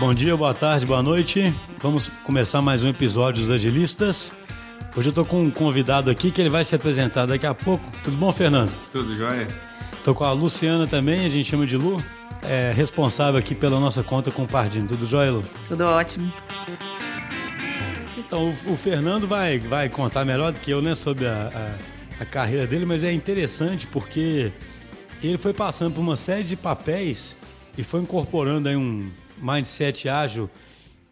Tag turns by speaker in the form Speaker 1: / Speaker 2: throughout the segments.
Speaker 1: Bom dia, boa tarde, boa noite. Vamos começar mais um episódio dos Agilistas. Hoje eu estou com um convidado aqui que ele vai se apresentar daqui a pouco. Tudo bom, Fernando?
Speaker 2: Tudo jóia.
Speaker 1: Estou com a Luciana também, a gente chama de Lu. É responsável aqui pela nossa conta com o Pardinho. Tudo jóia, Lu?
Speaker 3: Tudo ótimo.
Speaker 1: Então, o, o, Fernando vai, vai contar melhor do que eu, né, sobre a, a, a carreira dele, mas é interessante porque ele foi passando por uma série de papéis e foi incorporando aí um mindset ágil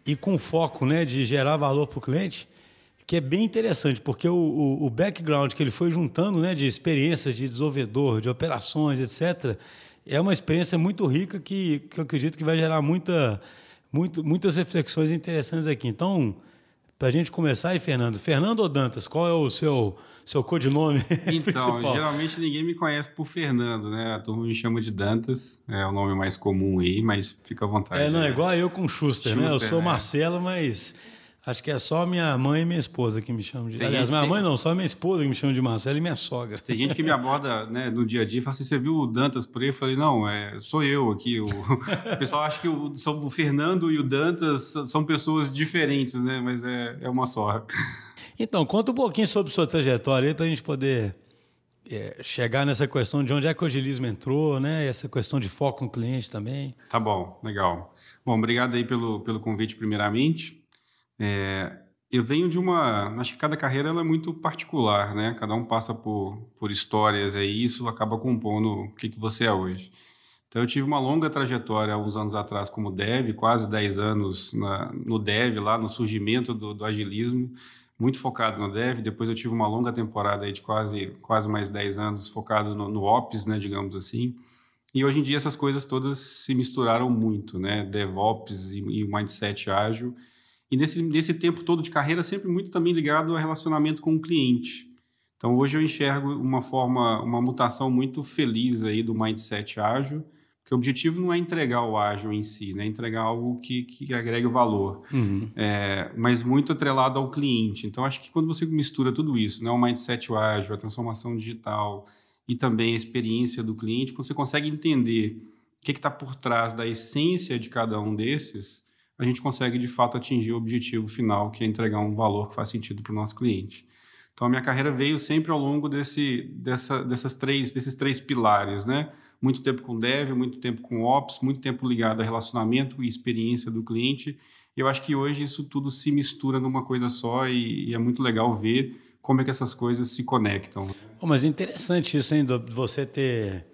Speaker 1: e com foco né, de gerar valor para o cliente, que é bem interessante, porque o, o, o, background que ele foi juntando né, de experiências de desenvolvedor, de operações, etc., é uma experiência muito rica que, que eu acredito que vai gerar muita, muito, muitas reflexões interessantes aqui. Então, para a gente começar aí, Fernando. Fernando ou Dantas, qual é o seu, seu codinome?
Speaker 2: Então, geralmente ninguém me conhece por Fernando, né? A turma me chama de Dantas, é o nome mais comum aí, mas fica à vontade.
Speaker 1: É, não, é igual eu com Schuster, Schuster né? Eu sou né? Marcelo, mas Acho que é só minha mãe e minha esposa que me chamam de. Tem Aliás, minha tem... mãe não, só minha esposa que me chama de Marcelo e minha sogra.
Speaker 2: Tem gente que me aborda né, no dia a dia e fala assim: você viu o Dantas por aí? Eu falei: não, é, sou eu aqui. O, o pessoal acha que o, são, o Fernando e o Dantas são pessoas diferentes, né? Mas é, é uma só.
Speaker 1: Então, conta um pouquinho sobre sua trajetória aí para a gente poder é, chegar nessa questão de onde é que o agilismo entrou, né? Essa questão de foco no cliente também.
Speaker 2: Tá bom, legal. Bom, obrigado aí pelo, pelo convite, primeiramente. É, eu venho de uma. Acho que cada carreira é muito particular, né? Cada um passa por, por histórias e isso acaba compondo o que, que você é hoje. Então, eu tive uma longa trajetória há uns anos atrás como dev, quase 10 anos na, no dev, lá no surgimento do, do, agilismo, muito focado no dev. Depois, eu tive uma longa temporada aí de quase, quase mais 10 anos focado no, no ops, né, digamos assim. E hoje em dia, essas coisas todas se misturaram muito, né? DevOps e, e mindset ágil e nesse, nesse tempo todo de carreira, sempre muito também ligado ao relacionamento com o cliente. Então, hoje eu enxergo uma forma, uma mutação muito feliz aí do mindset ágil, porque o objetivo não é entregar o ágil em si, né? entregar algo que, que agregue valor, uhum. é, mas muito atrelado ao cliente. Então, acho que quando você mistura tudo isso, né? o mindset ágil, a transformação digital e também a experiência do cliente, quando você consegue entender o que está por trás da essência de cada um desses, a gente consegue de fato atingir o objetivo final, que é entregar um valor que faz sentido para o nosso cliente. Então a minha carreira veio sempre ao longo desse, dessa, dessas três, desses três pilares, né? Muito tempo com dev, muito tempo com ops, muito tempo ligado a relacionamento e experiência do cliente. Eu acho que hoje isso tudo se mistura numa coisa só e, e é muito legal ver como é que essas coisas se conectam.
Speaker 1: Mas interessante isso, hein, você ter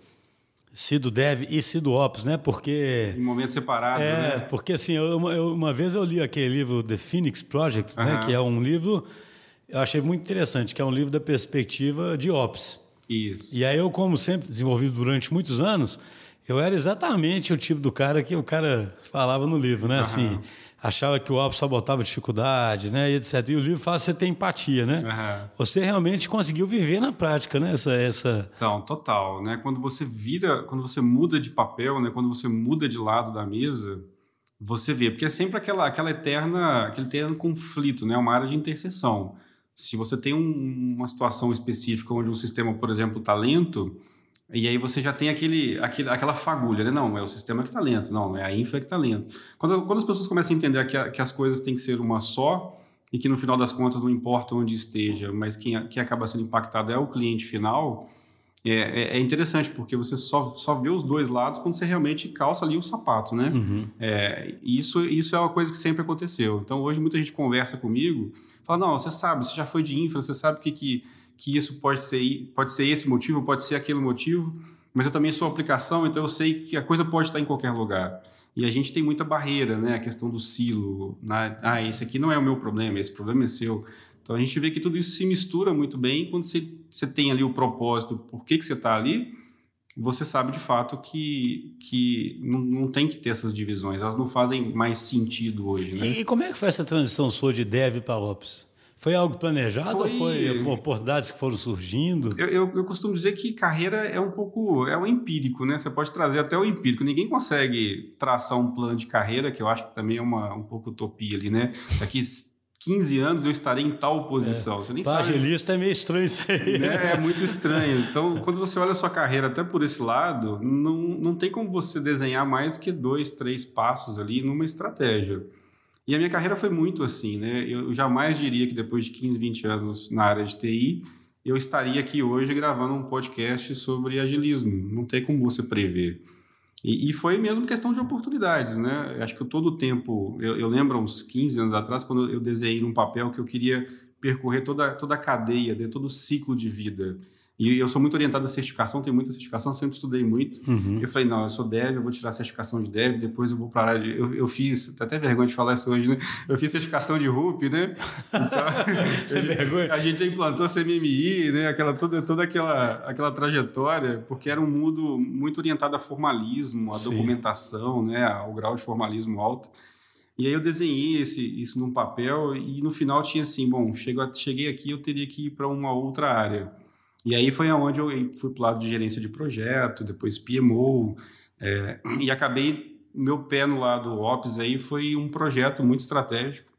Speaker 1: sido dev e sido ops, né? Porque
Speaker 2: em momentos separados,
Speaker 1: é,
Speaker 2: né?
Speaker 1: Porque assim, eu, eu, uma vez eu li aquele livro The Phoenix Project, né? Que é um livro eu achei muito interessante, que é um livro da perspectiva de ops.
Speaker 2: Isso.
Speaker 1: E aí eu, como sempre desenvolvido durante muitos anos, eu era exatamente o tipo do cara que o cara falava no livro, né? Assim achava que o álbum só botava dificuldade, né, e etc. E o livro faz você ter empatia, né? Uhum. Você realmente conseguiu viver na prática, né? Essa, essa...
Speaker 2: Então, total, né? Quando você vira, quando você muda de papel, né? Quando você muda de lado da mesa, você vê, porque é sempre aquela, aquela eterna, aquele eterno conflito, né? Uma área de interseção. Se você tem um, uma situação específica onde o sistema, por exemplo, está lento, e aí você já tem aquele, aquele, aquela fagulha, né? Não, é o sistema que está lento, não, é a infra que está lento. Quando, quando as pessoas começam a entender que, a, que as coisas têm que ser uma só e que no final das contas não importa onde esteja, mas quem, quem acaba sendo impactado é o cliente final, é, é, é, interessante, porque você só, só vê os dois lados quando você realmente calça ali o sapato, né? Uhum. É, isso, isso é uma coisa que sempre aconteceu. Então, hoje muita gente conversa comigo, fala, não, você sabe, você já foi de infra, você sabe o que, que que isso pode ser, pode ser esse motivo, pode ser aquele motivo, mas eu também sou aplicação, então eu sei que a coisa pode estar em qualquer lugar. E a gente tem muita barreira, né? A questão do silo. Né? Ah, esse aqui não é o meu problema, esse problema é seu. Então a gente vê que tudo isso se mistura muito bem quando você, você tem ali o propósito, por que, que você está ali, você sabe de fato que, que não, não tem que ter essas divisões, elas não fazem mais sentido hoje. Né?
Speaker 1: E, e como é que foi essa transição sua de dev para ops? Foi algo planejado foi... ou foi oportunidades que foram surgindo?
Speaker 2: Eu, eu, eu, costumo dizer que carreira é um pouco é um empírico, né? Você pode trazer até o empírico. Ninguém consegue traçar um plano de carreira, que eu acho que também é uma um pouco utopia ali, né? Daqui 15 anos eu estarei em tal posição. É. Você nem
Speaker 1: Pra sabe. é meio estranho isso aí.
Speaker 2: Né? É muito estranho. Então, quando você olha a sua carreira até por esse lado, não, não tem como você desenhar mais que dois, três passos ali numa estratégia. E a minha carreira foi muito assim, né? Eu jamais diria que depois de 15, 20 anos na área de TI, eu estaria aqui hoje gravando um podcast sobre agilismo. Não tem como você prever. E, e, foi mesmo questão de oportunidades, né? Acho que todo o tempo, eu, eu, lembro uns 15 anos atrás, quando eu desenhei num papel que eu queria percorrer toda, toda a cadeia, todo o ciclo de vida. E eu sou muito orientado à certificação, tenho muita certificação, sempre estudei muito. Uhum. Eu falei, não, eu sou dev, eu vou tirar a certificação de dev, depois eu vou para a área de... Eu, eu fiz, tá até vergonha de falar isso hoje, né? Eu fiz certificação de RUP, né? Então, vergonha. a gente já implantou CMMI, né? Aquela, toda, toda aquela, aquela trajetória, porque era um mundo muito orientado a formalismo, a Sim. documentação, né? Ao grau de formalismo alto. E aí eu desenhei esse, isso num papel e no final tinha assim, bom, chego, cheguei aqui, eu teria que ir para uma outra área. E aí foi aonde eu fui para o lado de gerência de projeto, depois PMO, é, e acabei, meu pé no lado Ops aí foi um projeto muito estratégico,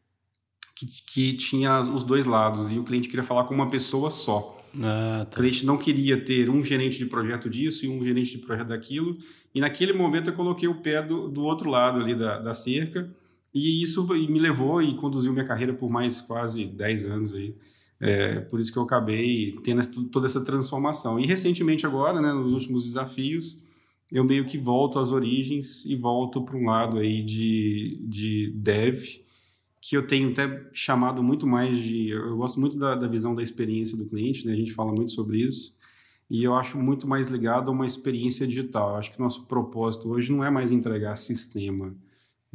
Speaker 2: que, que tinha os dois lados, e o cliente queria falar com uma pessoa só. Ah, tá. O cliente não queria ter um gerente de projeto disso e um gerente de projeto daquilo, e naquele momento eu coloquei o pé do, do outro lado ali da, da cerca, e isso me levou e conduziu minha carreira por mais quase 10 anos aí. É, por isso que eu acabei tendo toda essa transformação. E recentemente agora, né, nos últimos desafios, eu meio que volto às origens e volto para um lado aí de, de dev, que eu tenho até chamado muito mais de... Eu gosto muito da, da visão da experiência do cliente, né? a gente fala muito sobre isso, e eu acho muito mais ligado a uma experiência digital. Eu acho que nosso propósito hoje não é mais entregar sistema,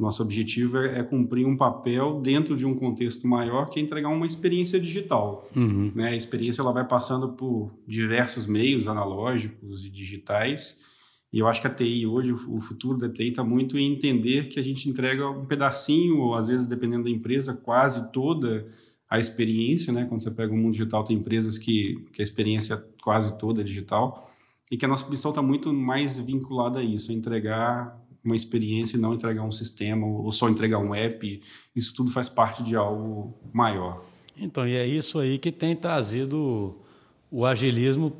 Speaker 2: nosso objetivo é, é, cumprir um papel dentro de um contexto maior que é entregar uma experiência digital. Uhum. Né? A experiência ela vai passando por diversos meios analógicos e digitais. E eu acho que a TI hoje, o futuro da TI está muito em entender que a gente entrega um pedacinho, ou às vezes, dependendo da empresa, quase toda a experiência. Né? Quando você pega o mundo digital, tem empresas que, que a experiência é quase toda é digital. E que a nossa missão está muito mais vinculada a isso, a entregar uma experiência e não entregar um sistema ou só entregar um app. Isso tudo faz parte de algo maior.
Speaker 1: Então, e é isso aí que tem trazido o agilismo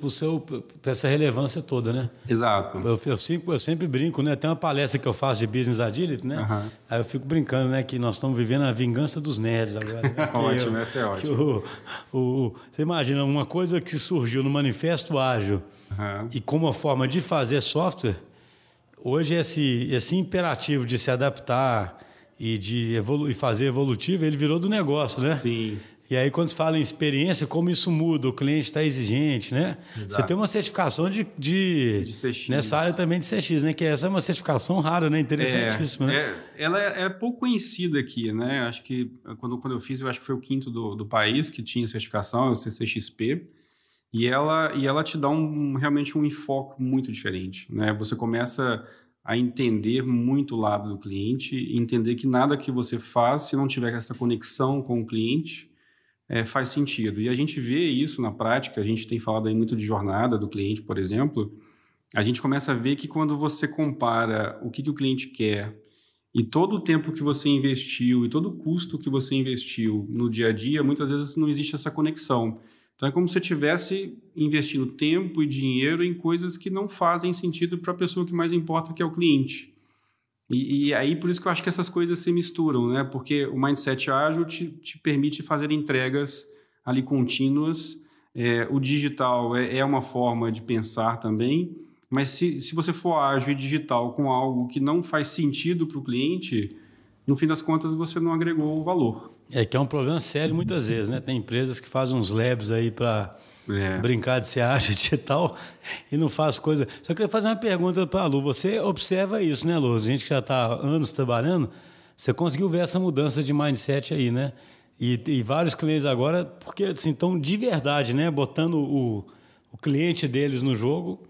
Speaker 1: para essa relevância toda, né?
Speaker 2: Exato.
Speaker 1: Eu, eu, sempre, eu sempre brinco, né? Tem uma palestra que eu faço de Business Agility, né? Uhum. Aí eu fico brincando, né? Que nós estamos vivendo a vingança dos nerds agora. Né?
Speaker 2: ótimo, eu, essa é ótimo.
Speaker 1: O, o, você imagina, uma coisa que surgiu no Manifesto Ágil uhum. e como uma forma de fazer software hoje esse, esse imperativo de se adaptar e de evolu e fazer evolutivo, ele virou do negócio, né?
Speaker 2: Sim.
Speaker 1: E aí, quando se fala em experiência, como isso muda? O cliente está exigente, né? Exato. Você tem uma certificação de, de, de CX. Nessa área também de CX, né? Que essa é uma certificação rara, né? Interessantíssima,
Speaker 2: é, né? É, ela é, é, pouco conhecida aqui, né? Acho que quando, quando eu fiz, eu acho que foi o quinto do, do país que tinha certificação, é o CCXP. E ela, e ela te dá um, realmente um enfoque muito diferente. Né? Você começa a entender muito o lado do cliente, entender que nada que você faz, se não tiver essa conexão com o cliente, é, faz sentido. E a gente vê isso na prática, a gente tem falado aí muito de jornada do cliente, por exemplo, a gente começa a ver que quando você compara o que, que o cliente quer e todo o tempo que você investiu e todo o custo que você investiu no dia a dia, muitas vezes não existe essa conexão. Então é como se você estivesse investindo tempo e dinheiro em coisas que não fazem sentido para a pessoa que mais importa, que é o cliente. E, e, aí por isso que eu acho que essas coisas se misturam, né? Porque o mindset ágil te, te permite fazer entregas ali contínuas. É, o digital é, é, uma forma de pensar também, mas se, se você for ágil e digital com algo que não faz sentido para o cliente, no fim das contas você não agregou o valor.
Speaker 1: É que é um problema sério muitas vezes, né? Tem empresas que fazem uns labs aí para é. brincar de ser ágil e tal e não faz coisa. Só queria fazer uma pergunta para a Lu. Você observa isso, né, Lu? A gente que já está anos trabalhando, você conseguiu ver essa mudança de mindset aí, né? E, e vários clientes agora, porque assim, estão de verdade, né? Botando o, o cliente deles no jogo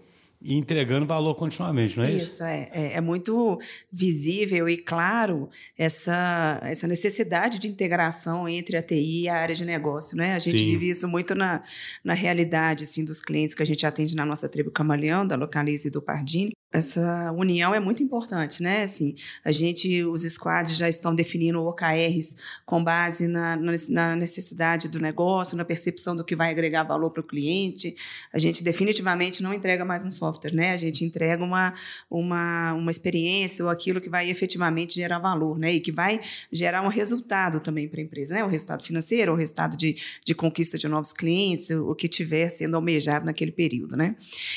Speaker 1: e entregando valor continuamente, não é isso?
Speaker 3: Isso, é, é, é, muito visível e claro essa, essa necessidade de integração entre a TI e a área de negócio, né? A gente Sim. vive isso muito na, na realidade, assim, dos clientes que a gente atende na nossa tribo Camaleão, da Localize e do Pardini. Essa união é muito importante, né? Assim, a gente, os squads já estão definindo OKRs com base na, na necessidade do negócio, na percepção do que vai agregar valor para o cliente. A gente definitivamente não entrega mais um software, né? A gente entrega uma, uma, uma experiência ou aquilo que vai efetivamente gerar valor, né? E que vai gerar um resultado também para a empresa, né? O resultado financeiro, o resultado de, de conquista de novos clientes, o que tiver sendo almejado naquele período, né?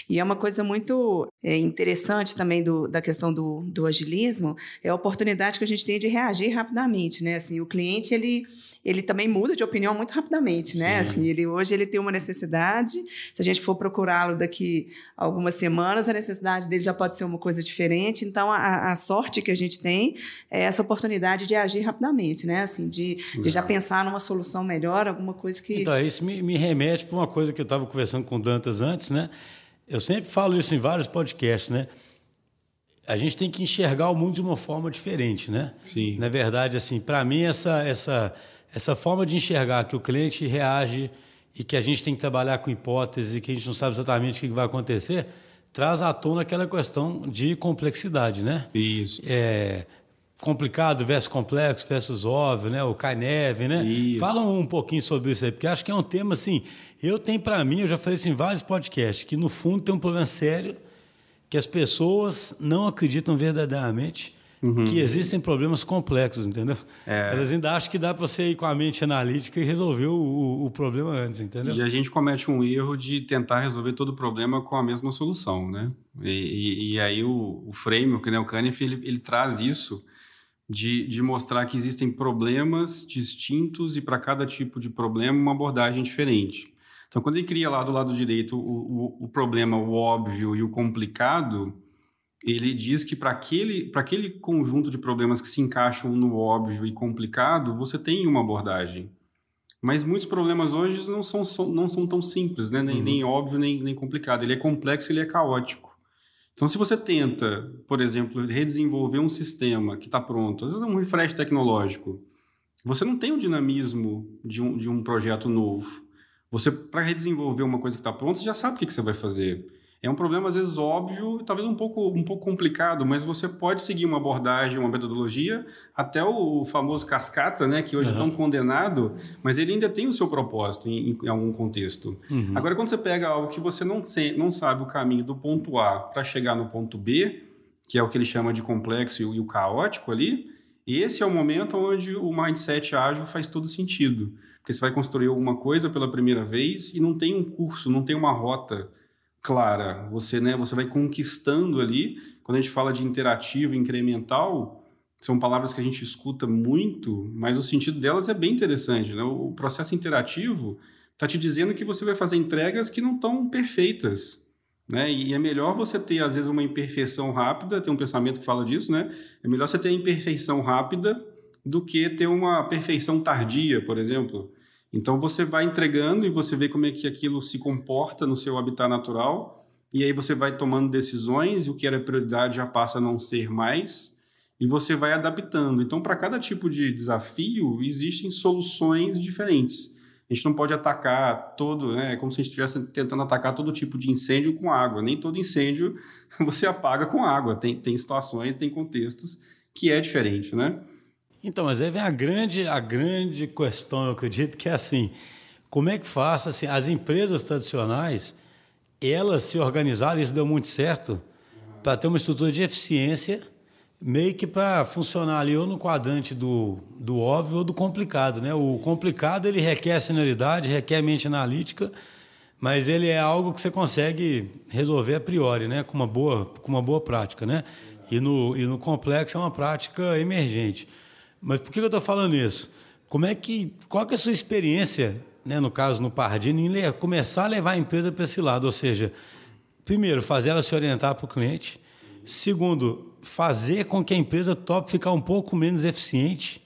Speaker 3: E é uma coisa muito é, interessante interessante também do, da questão do, do agilismo é a oportunidade que a gente tem de reagir rapidamente, né? Assim, o cliente, ele, ele também muda de opinião muito rapidamente, né? Assim, ele, hoje ele tem uma necessidade, se a gente for procurá-lo daqui algumas semanas, a necessidade dele já pode ser uma coisa diferente. Então, a, a sorte que a gente tem é essa oportunidade de agir rapidamente, né? Assim, de, de já pensar numa solução melhor, alguma coisa que...
Speaker 1: Então, isso me, me remete para uma coisa que eu estava conversando com o Dantas antes, né? Eu sempre falo isso em vários podcasts, né? A gente tem que enxergar o mundo de uma forma diferente, né?
Speaker 2: Sim.
Speaker 1: Na verdade, assim, para mim essa essa essa forma de enxergar que o cliente reage e que a gente tem que trabalhar com hipótese, que a gente não sabe exatamente o que vai acontecer, traz à tona aquela questão de complexidade, né?
Speaker 2: Isso.
Speaker 1: É, complicado versus complexo versus óbvio, né? O cai neve, né?
Speaker 2: Isso.
Speaker 1: Fala um pouquinho sobre isso aí, porque acho que é um tema assim. Eu tenho para mim, eu já falei isso em vários podcasts, que no fundo tem um problema sério que as pessoas não acreditam verdadeiramente uhum. que existem problemas complexos, entendeu? É. Elas ainda acham que dá para você ir com a mente analítica e resolver o, o, problema antes, entendeu?
Speaker 2: E a gente comete um erro de tentar resolver todo o problema com a mesma solução, né? E, e, e aí o, o framework, né, o Canef, ele, ele traz isso de, de mostrar que existem problemas distintos e para cada tipo de problema uma abordagem diferente. Então, quando ele cria lá do lado direito o, o, o problema, o óbvio e o complicado, ele diz que para aquele, aquele conjunto de problemas que se encaixam no óbvio e complicado, você tem uma abordagem. Mas muitos problemas hoje não são, são não são tão simples, né? nem, uhum. nem óbvio, nem, nem complicado. Ele é complexo, ele é caótico. Então, se você tenta, por exemplo, redesenvolver um sistema que está pronto, às vezes é um refresh tecnológico, você não tem o dinamismo de um, de um projeto novo. Você, para redesenvolver uma coisa que está pronta, você já sabe o que, que você vai fazer. É um problema, às vezes, óbvio, talvez um pouco, um pouco complicado, mas você pode seguir uma abordagem, uma metodologia, até o famoso cascata, né, que hoje uhum. é tão condenado, mas ele ainda tem o seu propósito em, em algum contexto. Uhum. Agora, quando você pega algo que você não, não sabe o caminho do ponto A para chegar no ponto B, que é o que ele chama de complexo e o, e o caótico ali, esse é o momento onde o mindset ágil faz todo sentido porque você vai construir alguma coisa pela primeira vez e não tem um curso, não tem uma rota clara. Você, né, você vai conquistando ali. Quando a gente fala de interativo, incremental, são palavras que a gente escuta muito, mas o sentido delas é bem interessante. Né? O processo interativo está te dizendo que você vai fazer entregas que não estão perfeitas. Né? E é melhor você ter, às vezes, uma imperfeição rápida, tem um pensamento que fala disso, né? É melhor você ter a imperfeição rápida do que ter uma perfeição tardia, por exemplo. Então você vai entregando e você vê como é que aquilo se comporta no seu habitat natural, e aí você vai tomando decisões e o que era prioridade já passa a não ser mais, e você vai adaptando. Então, para cada tipo de desafio, existem soluções diferentes. A gente não pode atacar todo, né? É como se a gente estivesse tentando atacar todo tipo de incêndio com água. Nem todo incêndio você apaga com água. Tem, tem situações, tem contextos que é diferente, né?
Speaker 1: Então, mas aí vem a grande, a grande questão, eu acredito, que é assim, como é que faz, assim, as empresas tradicionais, elas se organizaram, isso deu muito certo, para ter uma estrutura de eficiência, meio que para funcionar ali ou no quadrante do, do óbvio ou do complicado, né? O complicado, ele requer senioridade, requer mente analítica, mas ele é algo que você consegue resolver a priori, né? Com uma boa, com uma boa prática, né? E no, e no complexo é uma prática emergente. Mas por que eu estou falando isso? Como é que, qual que é a sua experiência, né, no caso no Pardini, em começar a levar a empresa para esse lado? Ou seja, primeiro, fazer ela se orientar para o cliente. Segundo, fazer com que a empresa tope ficar um pouco menos eficiente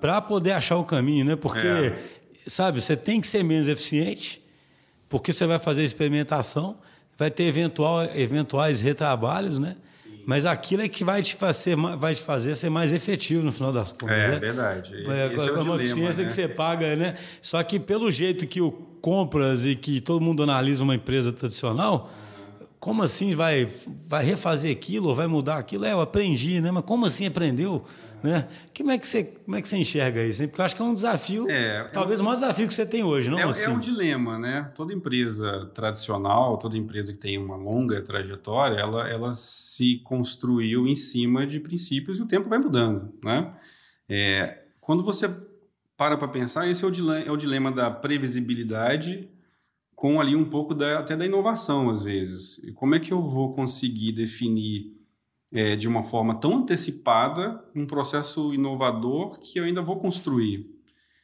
Speaker 1: para poder achar o caminho, né? Porque, é. sabe, você tem que ser menos eficiente, porque você vai fazer experimentação, vai ter eventual, eventuais retrabalhos, né? Mas aquilo é que vai te fazer, vai te fazer ser mais efetivo no final das contas.
Speaker 2: É
Speaker 1: né?
Speaker 2: verdade.
Speaker 1: É, Esse é, é uma eficiência né? que você paga, né? Só que pelo jeito que o compras e que todo mundo analisa uma empresa tradicional, como assim vai, vai refazer aquilo vai mudar aquilo? É, eu aprendi, né? Mas como assim aprendeu? Né? Como, é que você, como é que você enxerga isso? Hein? Porque eu acho que é um desafio, é, talvez o maior desafio que você tem hoje, não?
Speaker 2: É,
Speaker 1: assim?
Speaker 2: é um dilema, né? Toda empresa tradicional, toda empresa que tem uma longa trajetória, ela, ela se construiu em cima de princípios e o tempo vai mudando, né? É, quando você para para pensar, esse é o, dilema, é o dilema da previsibilidade com ali um pouco da, até da inovação, às vezes. E como é que eu vou conseguir definir é, de uma forma tão antecipada um processo inovador que eu ainda vou construir?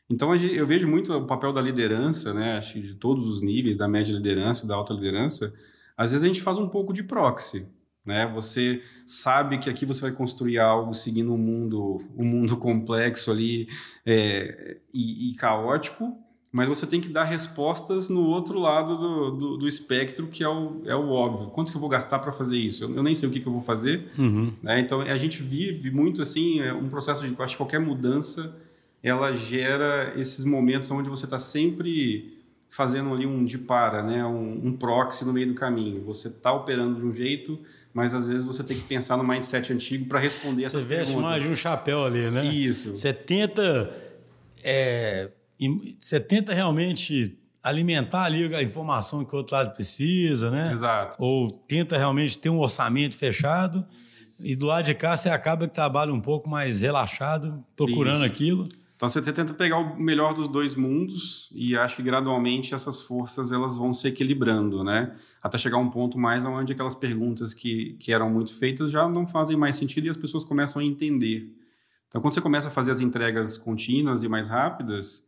Speaker 2: Então, eu vejo muito o papel da liderança, né? Acho de todos os níveis, da média liderança, da alta liderança. Às vezes a gente faz um pouco de proxy, né? Você sabe que aqui você vai construir algo seguindo um mundo, um mundo complexo ali é, e, e caótico, mas você tem que dar respostas no outro lado do, do, do, espectro, que é o, é o óbvio. Quanto que eu vou gastar para fazer isso? Eu, eu, nem sei o que, que eu vou fazer. Uhum. Né? Então, a gente vive muito assim, é um processo de, acho que qualquer mudança, ela gera esses momentos onde você está sempre fazendo ali um de para, né? um, um proxy no meio do caminho. Você está operando de um jeito, mas às vezes você tem que pensar no mindset antigo para responder
Speaker 1: você
Speaker 2: essas perguntas. Você
Speaker 1: veste mais de um chapéu ali, né?
Speaker 2: Isso.
Speaker 1: Você tenta... É e você tenta realmente alimentar ali a informação que o outro lado precisa, né?
Speaker 2: Exato.
Speaker 1: Ou tenta realmente ter um orçamento fechado e do lado de cá você acaba que trabalha um pouco mais relaxado, procurando Isso. aquilo.
Speaker 2: Então você tenta pegar o melhor dos dois mundos e acho que gradualmente essas forças elas vão se equilibrando, né? Até chegar um ponto mais onde aquelas perguntas que, que eram muito feitas já não fazem mais sentido e as pessoas começam a entender. Então quando você começa a fazer as entregas contínuas e mais rápidas,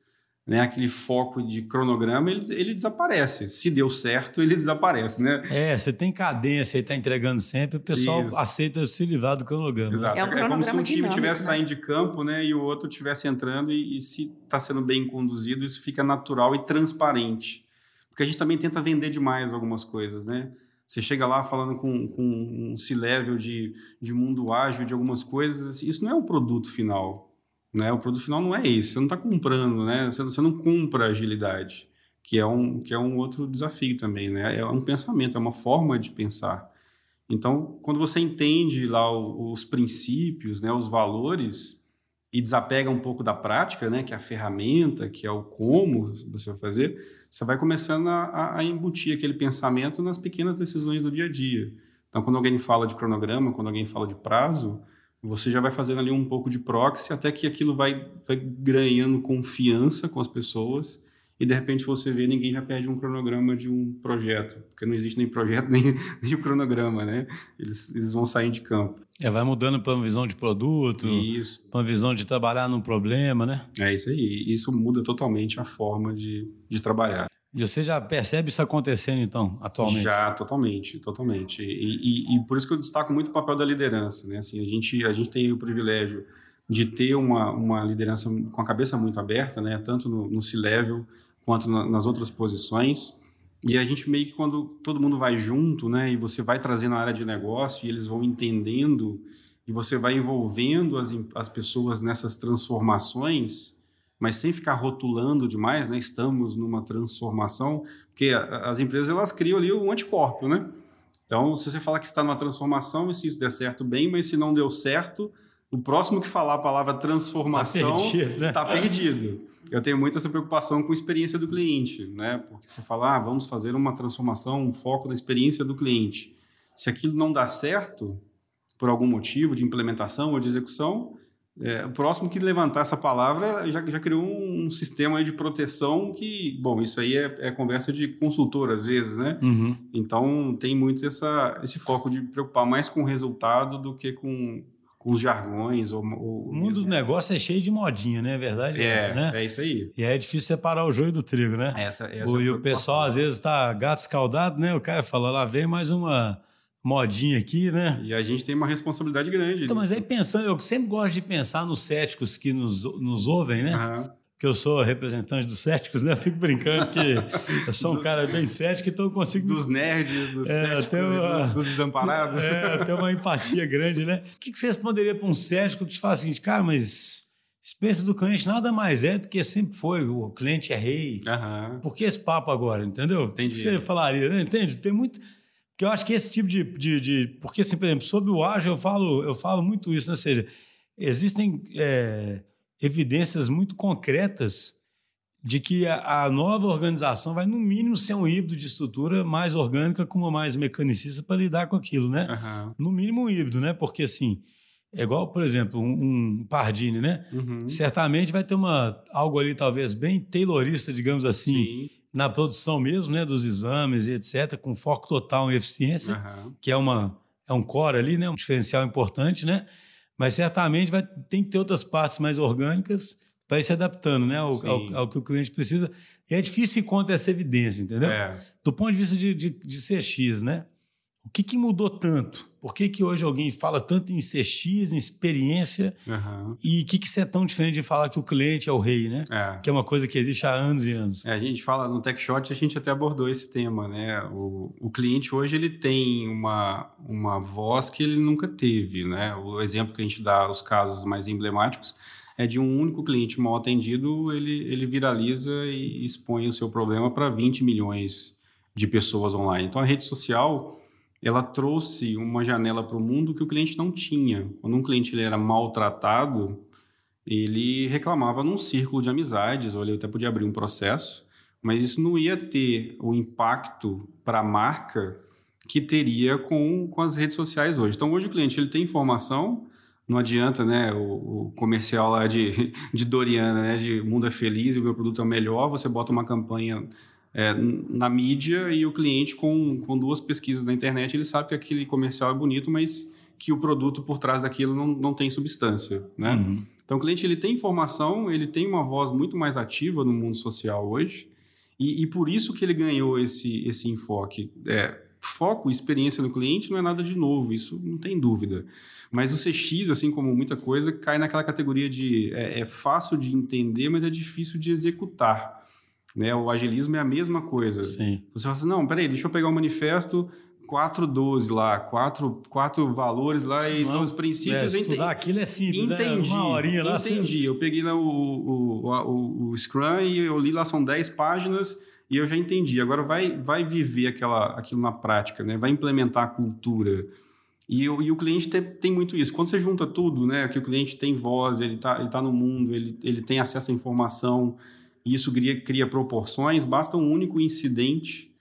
Speaker 2: né, aquele foco de cronograma, ele, ele desaparece. Se deu certo, ele desaparece, né?
Speaker 1: É, você tem cadência e está entregando sempre, o pessoal Isso. aceita se livrar do cronograma.
Speaker 2: Exato. É, um é como se um time estivesse né? saindo de campo né, e o outro estivesse entrando e, e se está sendo bem conduzido, isso fica natural e transparente. Porque a gente também tenta vender demais algumas coisas, né? Você chega lá falando com, com um C-level de, de mundo ágil, de algumas coisas, isso não é um produto final né? O produto final não é esse, você não está comprando, né? Você, você não compra agilidade, que é, um, que é um outro desafio também, né? É um pensamento, é uma forma de pensar. Então, quando você entende lá os princípios, né, os valores, e desapega um pouco da prática, né, que é a ferramenta, que é o como você vai fazer, você vai começando a, a embutir aquele pensamento nas pequenas decisões do dia a dia. Então, quando alguém fala de cronograma, quando alguém fala de prazo, você já vai fazendo ali um pouco de proxy até que aquilo vai, vai ganhando confiança com as pessoas e de repente você vê ninguém já perde um cronograma de um projeto, porque não existe nem projeto nem, nem o cronograma, né? Eles, eles vão sair de campo.
Speaker 1: É, vai mudando para uma visão de produto, para uma visão de trabalhar num problema, né?
Speaker 2: É isso aí. Isso muda totalmente a forma de, de trabalhar.
Speaker 1: E você já percebe isso acontecendo, então, atualmente?
Speaker 2: Já, totalmente, totalmente. E, e, e, por isso que eu destaco muito o papel da liderança. Né? Assim, a, gente, a gente tem o privilégio de ter uma, uma liderança com a cabeça muito aberta, né? tanto no, no C-Level quanto na, nas outras posições. E a gente meio que quando todo mundo vai junto, né, e você vai trazendo a área de negócio e eles vão entendendo e você vai envolvendo as, as pessoas nessas transformações, mas sem ficar rotulando demais, né? Estamos numa transformação, porque as empresas elas criam ali um anticorpo, né? Então, se você falar que está numa transformação, e se isso der certo, bem, mas se não deu certo, o próximo que falar a palavra transformação está perdido, né? tá perdido. Eu tenho muito essa preocupação com a experiência do cliente, né? Porque você fala, ah, vamos fazer uma transformação, um foco na experiência do cliente. Se aquilo não dá certo, por algum motivo de implementação ou de execução, é, o próximo que levantar essa palavra já, já criou um sistema de proteção que, bom, isso aí é, é conversa de consultor às vezes, né? Uhum. Então tem muito essa, esse foco de preocupar mais com o resultado do que com, com os jargões. Ou, ou
Speaker 1: o mundo do negócio é cheio de modinha, né? É verdade?
Speaker 2: É, essa, né? é isso aí.
Speaker 1: E é difícil separar o joio do trigo, né?
Speaker 2: Essa, essa
Speaker 1: o, é e o pessoal às vezes está gato escaldado, né? O cara fala, lá vem mais uma modinha aqui, né?
Speaker 2: E a gente tem uma responsabilidade grande.
Speaker 1: Então, mas aí pensando, eu sempre gosto de pensar nos céticos que nos, nos ouvem, né? Uhum. Que eu sou representante dos céticos, né? Eu fico brincando que eu sou um cara bem cético, então eu consigo.
Speaker 2: Dos nerds, dos é, céticos, uma, dos desamparados.
Speaker 1: É, tem uma empatia grande, né? O que, que você responderia para um cético que te fala assim, cara, mas experiência do cliente nada mais é do que sempre foi. O cliente é rei. Uhum. Por que esse papo agora, entendeu?
Speaker 2: Entendi.
Speaker 1: O que você falaria? Entende? Tem muito Porque eu acho que esse tipo de. de, de porque, assim, por exemplo, sobre o ágil, eu falo, eu falo muito isso, né? Ou seja, existem é, evidências muito concretas de que a, a, nova organização vai, no mínimo, ser um híbrido de estrutura mais orgânica com uma mais mecanicista para lidar com aquilo, né? Uhum. No mínimo, um híbrido, né? Porque, assim, é igual, por exemplo, um, um Pardini, né? Uhum. Certamente vai ter uma, algo ali, talvez, bem taylorista, digamos assim, Sim. Na produção mesmo, né? Dos exames e etc., com foco total em eficiência, uhum. que é, uma, é um core ali, né? Um diferencial importante, né? Mas certamente vai, tem que ter outras partes mais orgânicas para ir se adaptando né, ao, ao, ao, que o cliente precisa. E é difícil encontrar essa evidência, entendeu? É. Do ponto de vista de, de, de CX, né? O que, que mudou tanto? Por que, que hoje alguém fala tanto em CX, em experiência? Uhum. E o que, que isso é tão diferente de falar que o cliente é o rei, né? É. Que é uma coisa que existe há anos e anos.
Speaker 2: É, a gente fala no TechShot, a gente até abordou esse tema, né? O, o cliente hoje ele tem uma, uma voz que ele nunca teve, né? O exemplo que a gente dá, os casos mais emblemáticos, é de um único cliente mal atendido, ele, ele viraliza e expõe o seu problema para 20 milhões de pessoas online. Então a rede social ela trouxe uma janela para o mundo que o cliente não tinha. Quando um cliente ele era maltratado, ele reclamava num círculo de amizades, ou ele até podia abrir um processo, mas isso não ia ter o impacto para a marca que teria com, com as redes sociais hoje. Então hoje o cliente ele tem informação, não adianta, né, o, o, comercial lá de, de Doriana, né, de mundo é feliz e o meu produto é o melhor, você bota uma campanha é, na mídia e o cliente com, com duas pesquisas na internet, ele sabe que aquele comercial é bonito, mas que o produto por trás daquilo não, não tem substância, né? Uhum. Então o cliente ele tem informação, ele tem uma voz muito mais ativa no mundo social hoje e, e por isso que ele ganhou esse, esse enfoque. É, foco, experiência no cliente não é nada de novo, isso não tem dúvida. Mas o CX, assim como muita coisa, cai naquela categoria de é, é fácil de entender, mas é difícil de executar. Né? O agilismo é a mesma coisa. Sim. Você fala assim, não, peraí, deixa eu pegar o manifesto 412 lá, quatro, quatro valores lá Sim, e não, os princípios.
Speaker 1: É, estudar aquilo é simples,
Speaker 2: entendi,
Speaker 1: né? Uma horinha lá.
Speaker 2: Entendi. Eu peguei lá o, o, o, o, Scrum e eu li lá, são 10 páginas e eu já entendi. Agora vai, vai viver aquela, aquilo na prática, né? vai implementar a cultura. E, e o cliente tem, tem, muito isso. Quando você junta tudo, né, que o cliente tem voz, ele está ele tá no mundo, ele, ele tem acesso à informação, e isso cria, cria proporções, basta um único incidente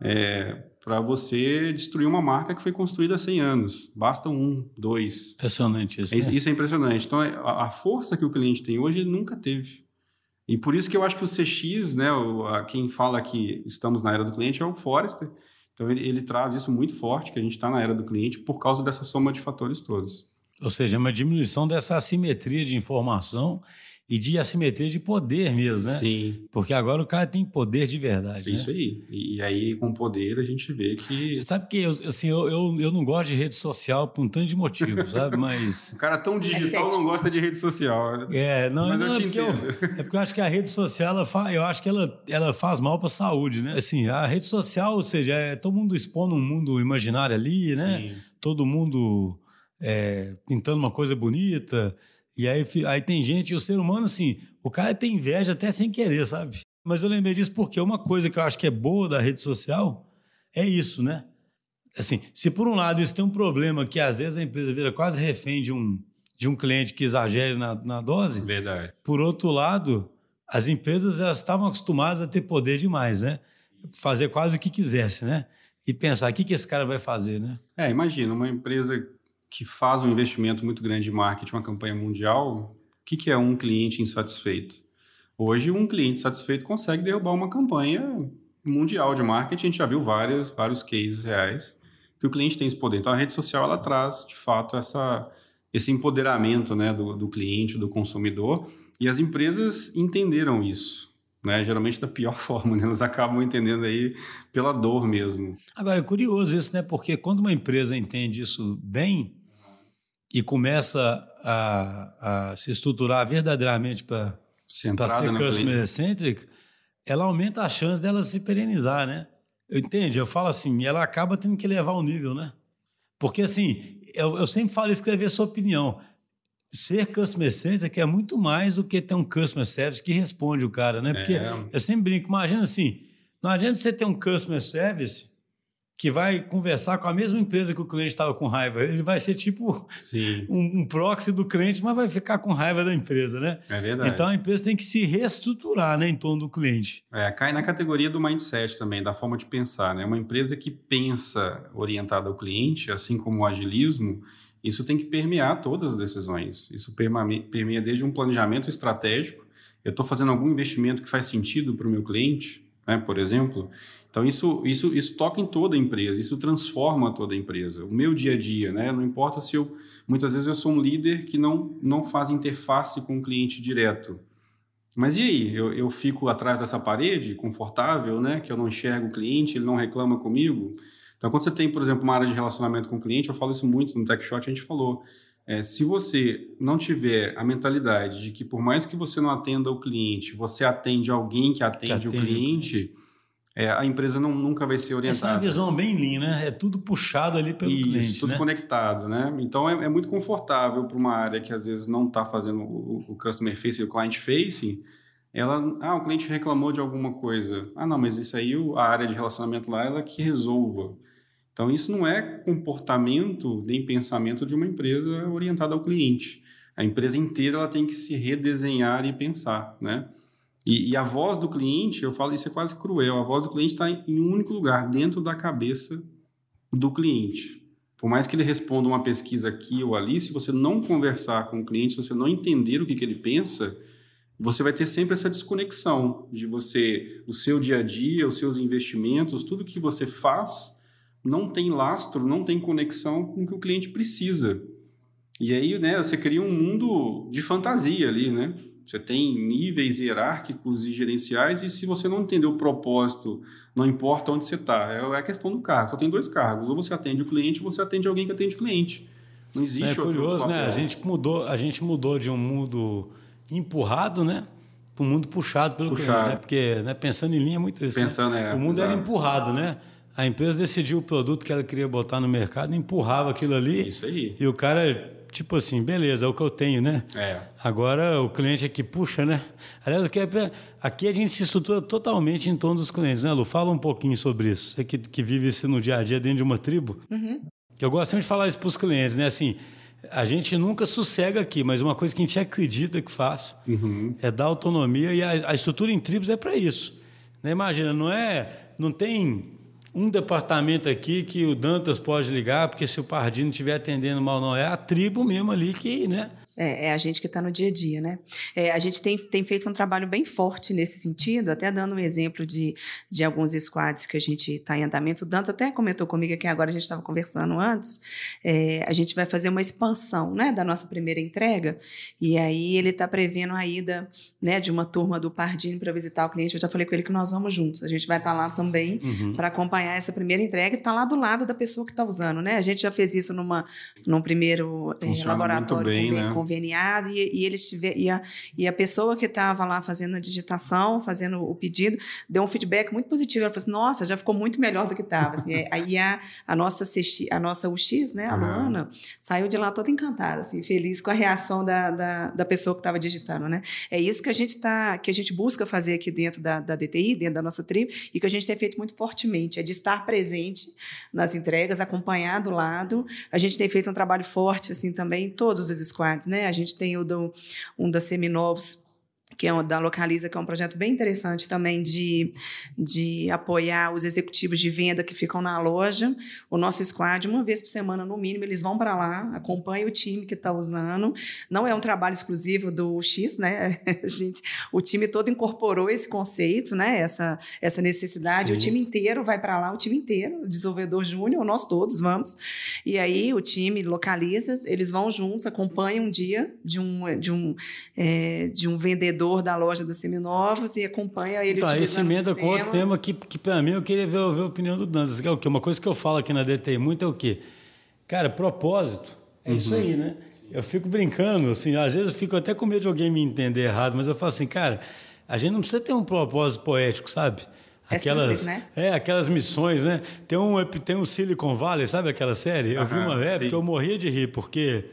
Speaker 2: é, para você destruir uma marca que foi construída há 100 anos. Basta um, dois.
Speaker 1: Impressionante isso.
Speaker 2: É, né? Isso é impressionante. Então, é, a, a, força que o cliente tem hoje, ele nunca teve. E por isso que eu acho que o CX, né, o, a, quem fala que estamos na era do cliente é o Forrester, então, ele, ele traz isso muito forte, que a gente está na era do cliente por causa dessa soma de fatores todos.
Speaker 1: Ou seja, é uma diminuição dessa assimetria de informação e de assimetria de poder mesmo, né?
Speaker 2: Sim.
Speaker 1: Porque agora o cara tem poder de verdade.
Speaker 2: Isso
Speaker 1: né?
Speaker 2: aí. E, aí, com poder, a gente vê que.
Speaker 1: Você sabe que eu, assim, eu, eu, eu não gosto de rede social por um tanto de motivo, sabe? Mas.
Speaker 2: o cara tão digital é não gosta de rede social.
Speaker 1: É, não, Mas não, eu é, porque eu, é porque eu acho que a rede social, ela faz, eu acho que ela, ela faz mal para a saúde, né? Assim, a rede social, ou seja, é todo mundo expondo um mundo imaginário ali, né? Sim. Todo mundo é, pintando uma coisa bonita. E aí, aí tem gente, e o ser humano, assim, o cara tem inveja até sem querer, sabe? Mas eu lembrei disso porque uma coisa que eu acho que é boa da rede social é isso, né? Assim, se por um lado isso tem um problema que às vezes a empresa vira quase refém de um, de um cliente que exagere na, na dose.
Speaker 2: Verdade.
Speaker 1: Por outro lado, as empresas elas estavam acostumadas a ter poder demais, né? Fazer quase o que quisesse, né? E pensar, o que, que esse cara vai fazer, né?
Speaker 2: É, imagina, uma empresa que faz um investimento muito grande em marketing, uma campanha mundial, o que, que é um cliente insatisfeito? Hoje, um cliente satisfeito consegue derrubar uma campanha mundial de marketing. A gente já viu várias, vários cases reais que o cliente tem esse poder. Então, a rede social ela traz, de fato, essa, esse empoderamento né, do, do cliente, do consumidor. E as empresas entenderam isso. Né, geralmente da pior forma, né? elas acabam entendendo aí pela dor mesmo.
Speaker 1: Agora, é curioso isso, né? Porque quando uma empresa entende isso bem, e começa a, a se estruturar verdadeiramente para ser customer centric, ela aumenta a chance dela se perenizar, né? Entende? Eu falo assim, ela acaba tendo que levar o nível, né? Porque assim, eu, eu sempre falo escrever sua opinião. Ser customer centric é muito mais do que ter um customer service que responde o cara, né? Porque é. eu sempre brinco, imagina assim, não adianta você ter um customer service que vai conversar com a mesma empresa que o cliente estava com raiva. Ele vai ser tipo um, um, proxy do cliente, mas vai ficar com raiva da empresa, né?
Speaker 2: É verdade.
Speaker 1: Então a empresa tem que se reestruturar né, em torno do cliente.
Speaker 2: É, cai na categoria do mindset também, da forma de pensar. Né? Uma empresa que pensa orientada ao cliente, assim como o agilismo, isso tem que permear todas as decisões. Isso permeia desde um planejamento estratégico. Eu estou fazendo algum investimento que faz sentido para o meu cliente, né, por exemplo. Então, isso, isso, isso toca em toda a empresa, isso transforma toda a empresa. O meu dia a dia, né? Não importa se eu. Muitas vezes eu sou um líder que não, não faz interface com o cliente direto. Mas e aí? Eu, eu fico atrás dessa parede, confortável, né? Que eu não enxergo o cliente, ele não reclama comigo. Então, quando você tem, por exemplo, uma área de relacionamento com o cliente, eu falo isso muito no TechShot, a gente falou. É, se você não tiver a mentalidade de que, por mais que você não atenda o cliente, você atende alguém que atende, que atende o cliente. O cliente é, a empresa não, nunca vai ser orientada. Essa
Speaker 1: é uma visão bem lean, né? É tudo puxado ali pelo Isso, cliente.
Speaker 2: tudo
Speaker 1: né?
Speaker 2: conectado, né? Então é, é muito confortável para uma área que às vezes não está fazendo o, o customer facing, o client facing. Ela, ah, o cliente reclamou de alguma coisa. Ah, não, mas isso aí a área de relacionamento lá ela que resolva. Então isso não é comportamento nem pensamento de uma empresa orientada ao cliente. A empresa inteira ela tem que se redesenhar e pensar, né? E, e, a voz do cliente, eu falo isso é quase cruel, a voz do cliente está em, um único lugar, dentro da cabeça do cliente. Por mais que ele responda uma pesquisa aqui ou ali, se você não conversar com o cliente, se você não entender o que, que ele pensa, você vai ter sempre essa desconexão de você, o seu dia a dia, os seus investimentos, tudo que você faz não tem lastro, não tem conexão com o que o cliente precisa. E aí, né, você cria um mundo de fantasia ali, né? Você tem níveis hierárquicos e gerenciais, e se você não entender o propósito, não importa onde você está, é, é a questão do cargo. Só tem dois cargos: ou você atende o cliente, ou você atende alguém que atende o cliente. Não existe
Speaker 1: É curioso, né? A gente mudou, a gente mudou de um mundo empurrado, né? Para um mundo puxado pelo puxado. cliente, né? Porque né, pensando em linha é muito isso.
Speaker 2: Né? Pensando,
Speaker 1: né?
Speaker 2: é,
Speaker 1: o mundo exato. era empurrado, né? A empresa decidiu o produto que ela queria botar no mercado, empurrava aquilo ali.
Speaker 2: Isso aí.
Speaker 1: E o cara tipo assim, beleza, é o que eu tenho, né?
Speaker 2: É.
Speaker 1: Agora o cliente é que puxa, né? Aliás, aqui, é, aqui a gente se estrutura totalmente em torno dos clientes, né, Lu? Fala um pouquinho sobre isso. Você que, que vive isso no dia a dia dentro de uma tribo.
Speaker 3: Uhum.
Speaker 1: Eu gosto sempre de falar isso para os clientes, né? Assim, a gente nunca sossega aqui, mas uma coisa que a gente acredita que faz
Speaker 2: uhum.
Speaker 1: é dar autonomia e a, a estrutura em tribos é para isso. Né? Imagina, não é, não tem um departamento aqui que o Dantas pode ligar, porque se o Pardino estiver atendendo mal, não é a tribo mesmo ali que, né?
Speaker 3: É, é, a gente que está no dia a dia, né? É, a gente tem, tem feito um trabalho bem forte nesse sentido, até dando um exemplo de, de alguns squads que a gente está em andamento. O Dantas até comentou comigo aqui, agora a gente estava conversando antes. É, a gente vai fazer uma expansão né, da nossa primeira entrega, e aí ele está prevendo a ida né, de uma turma do Pardini para visitar o cliente. Eu já falei com ele que nós vamos juntos. A gente vai estar tá lá também uhum. para acompanhar essa primeira entrega e estar tá lá do lado da pessoa que está usando, né? A gente já fez isso numa, num primeiro é, laboratório
Speaker 2: bem,
Speaker 3: com,
Speaker 2: né?
Speaker 3: com conveniado e, e eles tiver, e, a, e a pessoa que estava lá fazendo a digitação, fazendo o pedido, deu um feedback muito positivo. Ela falou assim: nossa, já ficou muito melhor do que estava. Assim, é, aí a, a, nossa CX, a nossa UX, né, a Luana, saiu de lá toda encantada, assim, feliz com a reação da, da, da pessoa que estava digitando. Né? É isso que a gente tá, que a gente busca fazer aqui dentro da, da DTI, dentro da nossa tribo, e que a gente tem feito muito fortemente, é de estar presente nas entregas, acompanhar do lado. A gente tem feito um trabalho forte assim também em todos os squads, né? A gente tem o do, um da Seminovos, que é da Localiza, que é um projeto bem interessante também de, de apoiar os executivos de venda que ficam na loja. O nosso squad, uma vez por semana, no mínimo, eles vão para lá, acompanham o time que está usando. Não é um trabalho exclusivo do X, né? A gente, o time todo incorporou esse conceito, né? essa, essa necessidade. Sim. O time inteiro vai para lá, o time inteiro, o desenvolvedor júnior, nós todos vamos. E aí o time localiza, eles vão juntos, acompanham um dia de um, de um, é, de um vendedor vendedor da loja da Seminovos e acompanha ele
Speaker 1: então,
Speaker 3: esse
Speaker 1: emenda com outro tema que, que para mim eu queria ver, ver a opinião do Dantas, que é o que Uma coisa que eu falo aqui na DTI muito é o quê? Cara, propósito. É uhum. isso aí, né? Eu fico brincando, assim, às vezes eu fico até com medo de alguém me entender errado, mas eu falo assim, cara, a gente não precisa ter um propósito poético, sabe?
Speaker 3: Aquelas, é, simples, né?
Speaker 1: é, aquelas missões, né? Tem um, tem um Silicon Valley, sabe aquela série? Eu uhum, vi uma época que eu morria de rir, porque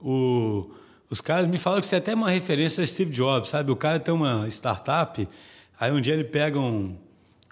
Speaker 1: o, os caras me falam que você é até uma referência a Steve Jobs, sabe? O cara tem uma startup, aí um dia ele pega um,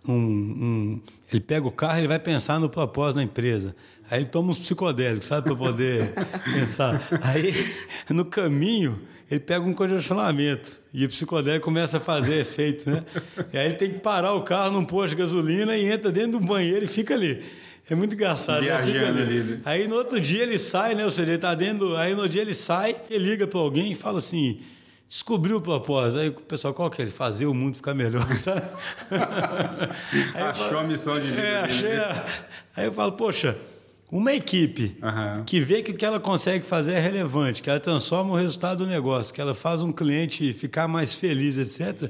Speaker 1: um, um, ele pega o carro, ele vai pensar no propósito da empresa. Aí ele toma uns psicodélicos, sabe, para poder pensar. Aí, no caminho, ele pega um congestionamento e o psicodélico começa a fazer efeito, né? E aí ele tem que parar o carro num posto de gasolina e entra dentro do banheiro e fica ali. É muito engraçado.
Speaker 2: Né? Viajando ali. ali.
Speaker 1: Aí no outro dia ele sai, né? Ou seja, ele tá dentro. Aí no dia ele sai, ele liga para alguém e fala assim: descobriu o propósito. Aí o pessoal, qual que é? Fazer o mundo ficar melhor, sabe?
Speaker 2: Achou falo, a missão de vida.
Speaker 1: É, achei. A... Aí eu falo, poxa, uma equipe uhum. que vê que o que ela consegue fazer é relevante, que ela transforma o resultado do negócio, que ela faz um cliente ficar mais feliz, etc.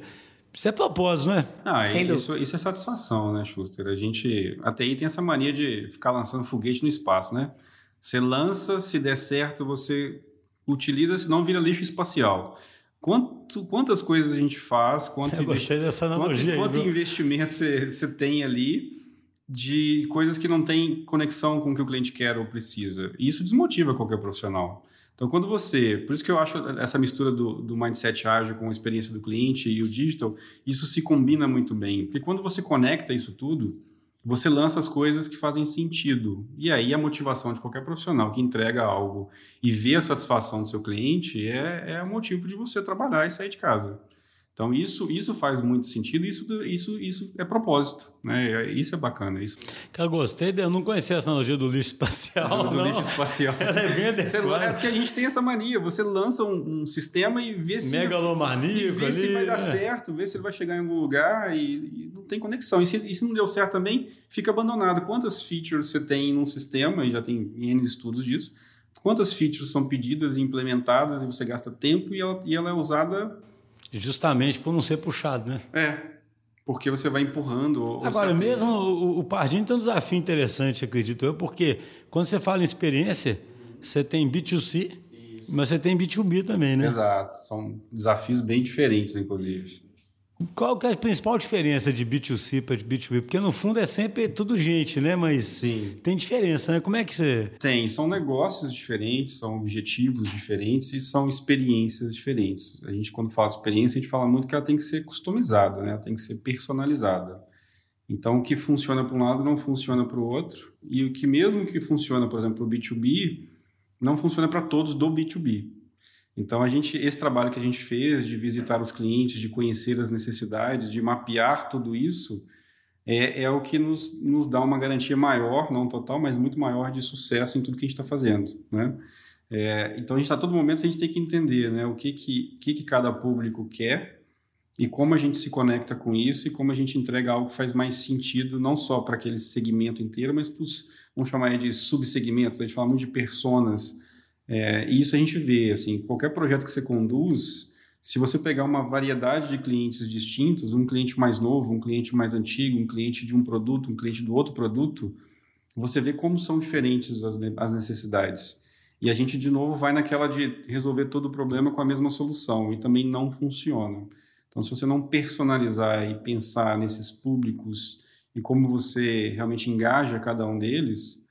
Speaker 1: Isso é propósito, não é?
Speaker 2: Não, Sem isso, isso é satisfação, né, Schuster? A gente. A TI tem essa mania de ficar lançando foguete no espaço, né? Você lança, se der certo, você utiliza, senão vira lixo espacial. Quanto, quantas coisas a gente faz, quanto,
Speaker 1: Eu gostei dessa analogia
Speaker 2: quanto,
Speaker 1: aí,
Speaker 2: quanto investimento você, você tem ali de coisas que não têm conexão com o que o cliente quer ou precisa. E isso desmotiva qualquer profissional. Então, quando você. Por isso que eu acho essa mistura do, do mindset ágil com a experiência do cliente e o digital, isso se combina muito bem. Porque quando você conecta isso tudo, você lança as coisas que fazem sentido. E aí a motivação de qualquer profissional que entrega algo e vê a satisfação do seu cliente é, é o motivo de você trabalhar e sair de casa. Então isso, isso faz muito sentido, isso, isso, isso é propósito, né? Isso é bacana. Isso.
Speaker 1: Cara, gostei, eu não conhecia essa analogia do lixo espacial.
Speaker 2: do
Speaker 1: não.
Speaker 2: lixo espacial.
Speaker 1: Ela é bem adequada.
Speaker 2: É porque a gente tem essa mania, você lança um, um sistema e vê se.
Speaker 1: Megalomaníaco
Speaker 2: vê
Speaker 1: ali,
Speaker 2: se vai dar
Speaker 1: né?
Speaker 2: certo, vê se ele vai chegar em algum lugar e, e não tem conexão. E se, e se, não deu certo também, fica abandonado. Quantas features você tem num sistema, e já tem N estudos disso, quantas features são pedidas e implementadas e você gasta tempo e ela, e ela é usada
Speaker 1: Justamente por não ser puxado, né?
Speaker 2: É. Porque você vai empurrando.
Speaker 1: Agora, mesmo o, o Pardinho tem um desafio interessante, acredito eu, porque quando você fala em experiência, você tem B2C, mas você tem B2B também, né?
Speaker 2: Exato. São desafios bem diferentes, inclusive.
Speaker 1: Qual que é a principal diferença de B2C para de B2B? Porque no fundo é sempre tudo gente, né? Mas
Speaker 2: Sim.
Speaker 1: tem diferença, né? Como é que você.
Speaker 2: Tem, são negócios diferentes, são objetivos diferentes e são experiências diferentes. A gente, quando fala de experiência, a gente fala muito que ela tem que ser customizada, né? Ela tem que ser personalizada. Então, o que funciona para um lado não funciona para o outro. E o que, mesmo que funciona, por exemplo, para o B2B, não funciona para todos do B2B. Então, a gente, esse trabalho que a gente fez de visitar os clientes, de conhecer as necessidades, de mapear tudo isso, é, é o que nos, nos dá uma garantia maior, não total, mas muito maior de sucesso em tudo que a gente está fazendo. Né? É, então, a gente está todo momento, a gente tem que entender né, o que, que, que, que cada público quer e como a gente se conecta com isso e como a gente entrega algo que faz mais sentido, não só para aquele segmento inteiro, mas para os, vamos chamar de subsegmentos, a gente fala muito de personas, é, e isso a gente vê, assim, qualquer projeto que você conduz, se você pegar uma variedade de clientes distintos, um cliente mais novo, um cliente mais antigo, um cliente de um produto, um cliente do outro produto, você vê como são diferentes as, as necessidades. E a gente, de novo, vai naquela de resolver todo o problema com a mesma solução, e também não funciona. Então, se você não personalizar e pensar nesses públicos e como você realmente engaja cada um deles,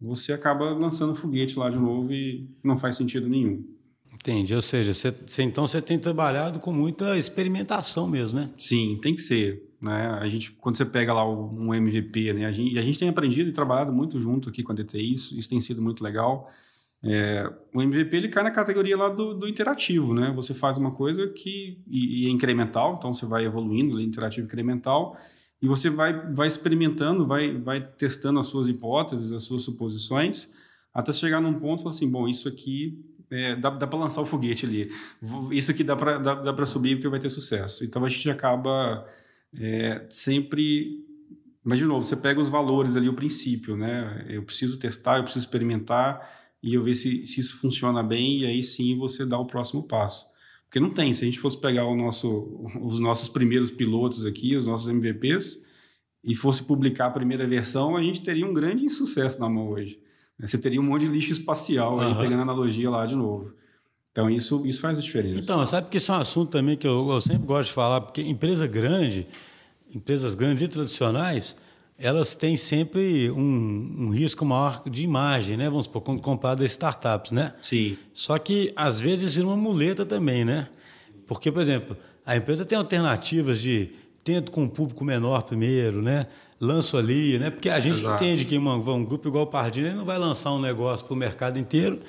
Speaker 2: você acaba lançando foguete lá de novo e não faz sentido nenhum.
Speaker 1: Entendi. Ou seja, você, você, então você tem trabalhado com muita experimentação mesmo, né?
Speaker 2: Sim, tem que ser. Né? A gente, quando você pega lá um MVP, né? a, gente, a gente tem aprendido e trabalhado muito junto aqui com a DTI, isso, isso tem sido muito legal. É, o MVP ele cai na categoria lá do, do, interativo, né? Você faz uma coisa que e, e é incremental, então você vai evoluindo, interativo incremental, e você vai, vai experimentando, vai, vai testando as suas hipóteses, as suas suposições, até chegar num ponto e assim, bom, isso aqui é, dá, dá para lançar o foguete ali, isso aqui dá para dá, dá subir porque vai ter sucesso. Então a gente acaba é, sempre... Mas, de novo, você pega os valores ali, o princípio, né? Eu preciso testar, eu preciso experimentar e eu ver se, se isso funciona bem e aí sim você dá o próximo passo. Porque não tem. Se a gente fosse pegar nosso, os nossos primeiros pilotos aqui, os nossos MVPs, e fosse publicar a primeira versão, a gente teria um grande insucesso na mão hoje. Você teria um monte de lixo espacial, uhum. aí, pegando a analogia lá de novo. Então, isso, isso faz a diferença.
Speaker 1: Então, sabe que isso é um assunto também que eu, eu sempre gosto de falar, porque empresa grande, empresas grandes e tradicionais, elas têm sempre um, um, risco maior de imagem, né? Vamos supor, quando comparado a startups, né?
Speaker 2: Sim.
Speaker 1: Só que, às vezes, vira uma muleta também, né? Porque, por exemplo, a empresa tem alternativas de tento com um público menor primeiro, né? Lanço ali, né? Porque a gente
Speaker 2: Exato.
Speaker 1: entende que uma, um grupo igual o Pardini não vai lançar um negócio para o mercado inteiro,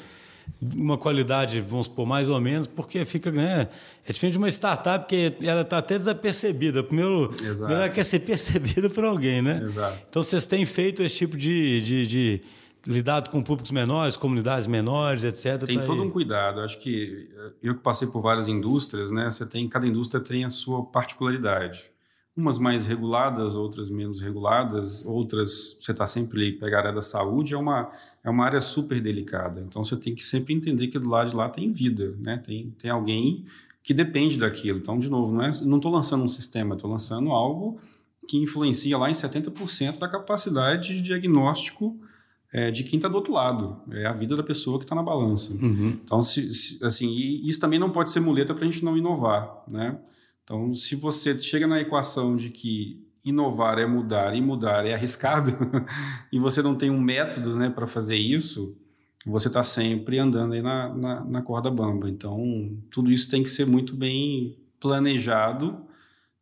Speaker 1: uma qualidade, vamos supor, mais ou menos, porque fica, né? É diferente de uma startup que ela está até desapercebida. Primeiro,
Speaker 2: Exato.
Speaker 1: primeiro ela quer ser percebida por alguém, né?
Speaker 2: Exato.
Speaker 1: Então vocês têm feito esse tipo de, de, de lidado com públicos menores, comunidades menores, etc.
Speaker 2: Tem
Speaker 1: pra
Speaker 2: todo
Speaker 1: ir-
Speaker 2: um cuidado. Acho que eh, eu que passei por várias indústrias, né? Você tem cada indústria tem a sua particularidade. Umas mais reguladas, outras menos reguladas, outras você está sempre ali pegar a área da saúde é uma é uma área super delicada. Então você tem que sempre entender que do lado de lá tem vida, né? Tem tem alguém que depende daquilo. Então de novo, não é estou lançando um sistema, estou lançando algo que influencia lá em 70% da capacidade de diagnóstico é, de quem está do outro lado. É a vida da pessoa que está na balança.
Speaker 1: Uhum.
Speaker 2: Então, se, se- assim, isso também não pode ser muleta para a gente não inovar, né? Então, se você chega na equação de que inovar é mudar e mudar é arriscado e você não tem um método, né, para fazer isso, você está sempre andando aí na, na, na corda bamba. Então, tudo isso tem que ser muito bem planejado,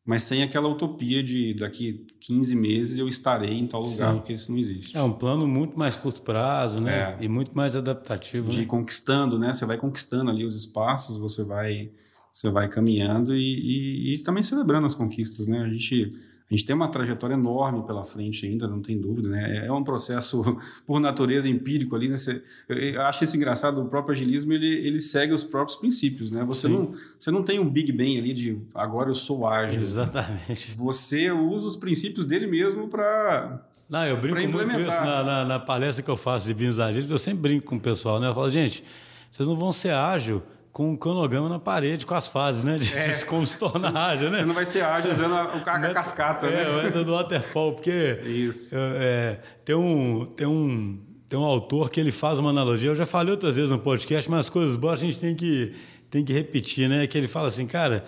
Speaker 2: mas sem aquela utopia de daqui 15 meses eu estarei em tal lugar,
Speaker 1: Sim.
Speaker 2: porque isso não existe.
Speaker 1: É um plano muito mais curto prazo, né?
Speaker 2: É.
Speaker 1: E muito mais adaptativo.
Speaker 2: de
Speaker 1: né?
Speaker 2: conquistando, né? Você vai conquistando ali os espaços, você vai, você vai caminhando e, e- e também celebrando as conquistas, né? A gente, a gente tem uma trajetória enorme pela frente ainda, não tem dúvida, né? É um processo por natureza empírico ali, né? Você- eu, acho isso engraçado, o próprio agilismo ele, ele segue os próprios princípios, né? Você
Speaker 1: Sim.
Speaker 2: não, você não tem um Big Bang ali de agora eu sou ágil.
Speaker 1: Exatamente.
Speaker 2: Você usa os princípios dele mesmo para
Speaker 1: Não, eu brinco muito isso na, na, na palestra que eu faço de agility, eu sempre brinco com o pessoal, né? Eu falo, gente, vocês não vão ser ágil com um cronograma na parede, com as fases, né? De, de como se tornar ágil, né?
Speaker 2: você não vai ser ágil usando a, a cascata,
Speaker 1: É,
Speaker 2: né?
Speaker 1: o método do waterfall, porque
Speaker 2: Isso.
Speaker 1: é, tem, um, tem, um, tem um autor que ele faz uma analogia, eu já falei outras vezes no podcast, mas as coisas boas a gente tem que, tem que repetir, né? Que ele fala assim, cara,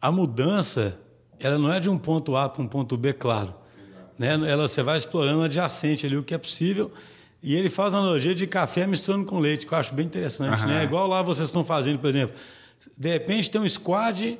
Speaker 1: a mudança, ela não é de um ponto A para um ponto B, claro. Né? Ela, você vai explorando adjacente ali o que é possível. E ele faz a analogia de café misturando com leite, que eu acho bem interessante.
Speaker 2: Aham.
Speaker 1: Né? Igual lá vocês estão fazendo, por exemplo. De repente tem um squad